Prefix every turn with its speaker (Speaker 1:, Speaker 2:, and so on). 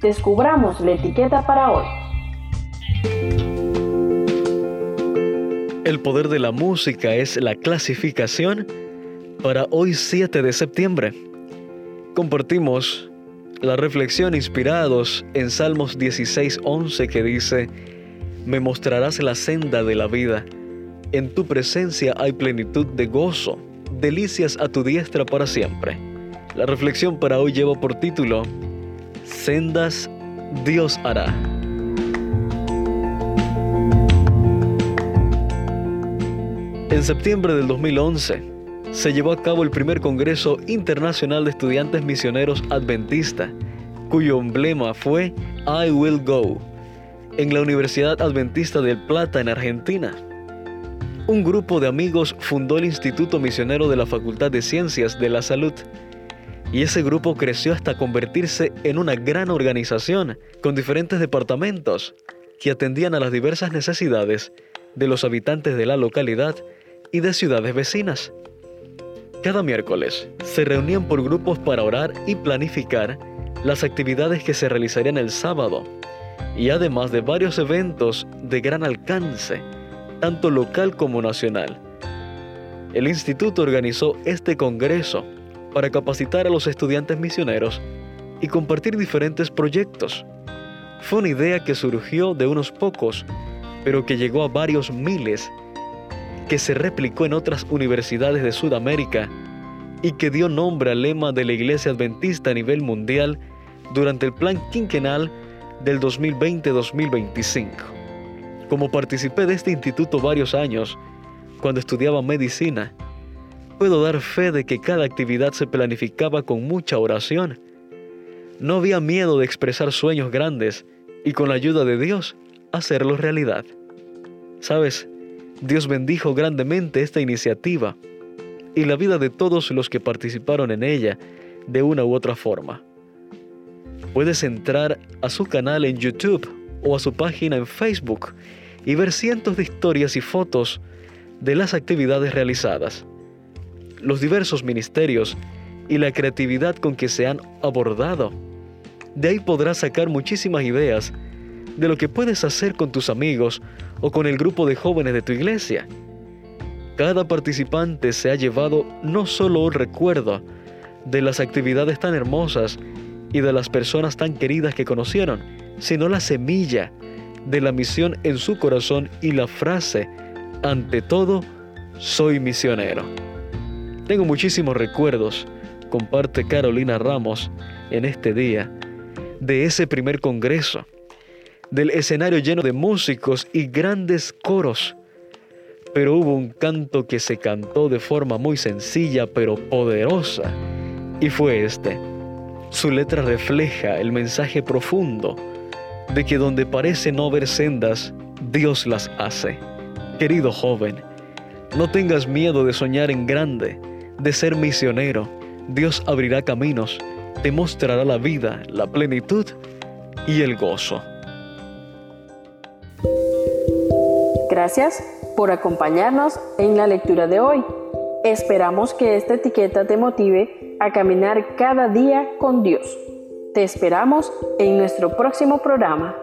Speaker 1: descubramos la etiqueta para hoy.
Speaker 2: El poder de la música es la clasificación para hoy 7 de septiembre. Compartimos la reflexión inspirados en Salmos 16:11 que dice, Me mostrarás la senda de la vida, en tu presencia hay plenitud de gozo, delicias a tu diestra para siempre. La reflexión para hoy lleva por título, Sendas Dios hará. En septiembre del 2011 se llevó a cabo el primer Congreso Internacional de Estudiantes Misioneros Adventista, cuyo emblema fue I Will Go, en la Universidad Adventista del Plata en Argentina. Un grupo de amigos fundó el Instituto Misionero de la Facultad de Ciencias de la Salud y ese grupo creció hasta convertirse en una gran organización con diferentes departamentos que atendían a las diversas necesidades de los habitantes de la localidad y de ciudades vecinas. Cada miércoles se reunían por grupos para orar y planificar las actividades que se realizarían el sábado, y además de varios eventos de gran alcance, tanto local como nacional. El instituto organizó este congreso para capacitar a los estudiantes misioneros y compartir diferentes proyectos. Fue una idea que surgió de unos pocos, pero que llegó a varios miles que se replicó en otras universidades de Sudamérica y que dio nombre al lema de la Iglesia Adventista a nivel mundial durante el plan quinquenal del 2020-2025. Como participé de este instituto varios años, cuando estudiaba medicina, puedo dar fe de que cada actividad se planificaba con mucha oración. No había miedo de expresar sueños grandes y con la ayuda de Dios hacerlos realidad. Sabes, Dios bendijo grandemente esta iniciativa y la vida de todos los que participaron en ella de una u otra forma. Puedes entrar a su canal en YouTube o a su página en Facebook y ver cientos de historias y fotos de las actividades realizadas, los diversos ministerios y la creatividad con que se han abordado. De ahí podrás sacar muchísimas ideas de lo que puedes hacer con tus amigos o con el grupo de jóvenes de tu iglesia. Cada participante se ha llevado no solo un recuerdo de las actividades tan hermosas y de las personas tan queridas que conocieron, sino la semilla de la misión en su corazón y la frase, ante todo, soy misionero. Tengo muchísimos recuerdos, comparte Carolina Ramos en este día, de ese primer congreso del escenario lleno de músicos y grandes coros. Pero hubo un canto que se cantó de forma muy sencilla pero poderosa, y fue este. Su letra refleja el mensaje profundo de que donde parece no haber sendas, Dios las hace. Querido joven, no tengas miedo de soñar en grande, de ser misionero. Dios abrirá caminos, te mostrará la vida, la plenitud y el gozo.
Speaker 1: Gracias por acompañarnos en la lectura de hoy. Esperamos que esta etiqueta te motive a caminar cada día con Dios. Te esperamos en nuestro próximo programa.